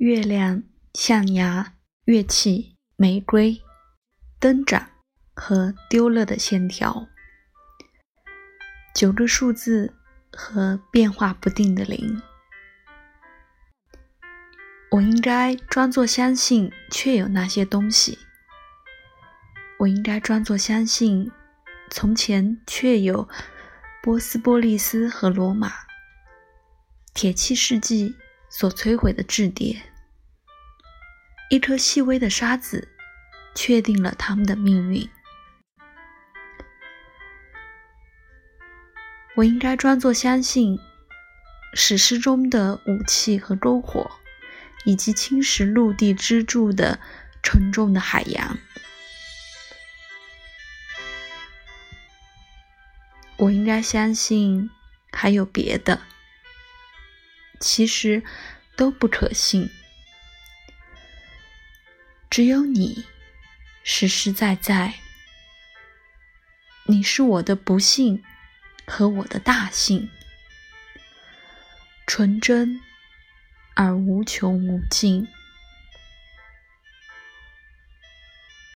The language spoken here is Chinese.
月亮、象牙、乐器、玫瑰、灯盏和丢了的线条，九个数字和变化不定的零。我应该装作相信，确有那些东西。我应该装作相信，从前确有波斯波利斯和罗马铁器世纪所摧毁的质叠。一颗细微的沙子，确定了他们的命运。我应该装作相信，史诗中的武器和篝火。以及侵蚀陆地支柱的沉重的海洋，我应该相信还有别的，其实都不可信。只有你，实实在在，你是我的不幸和我的大幸，纯真。而无穷无尽。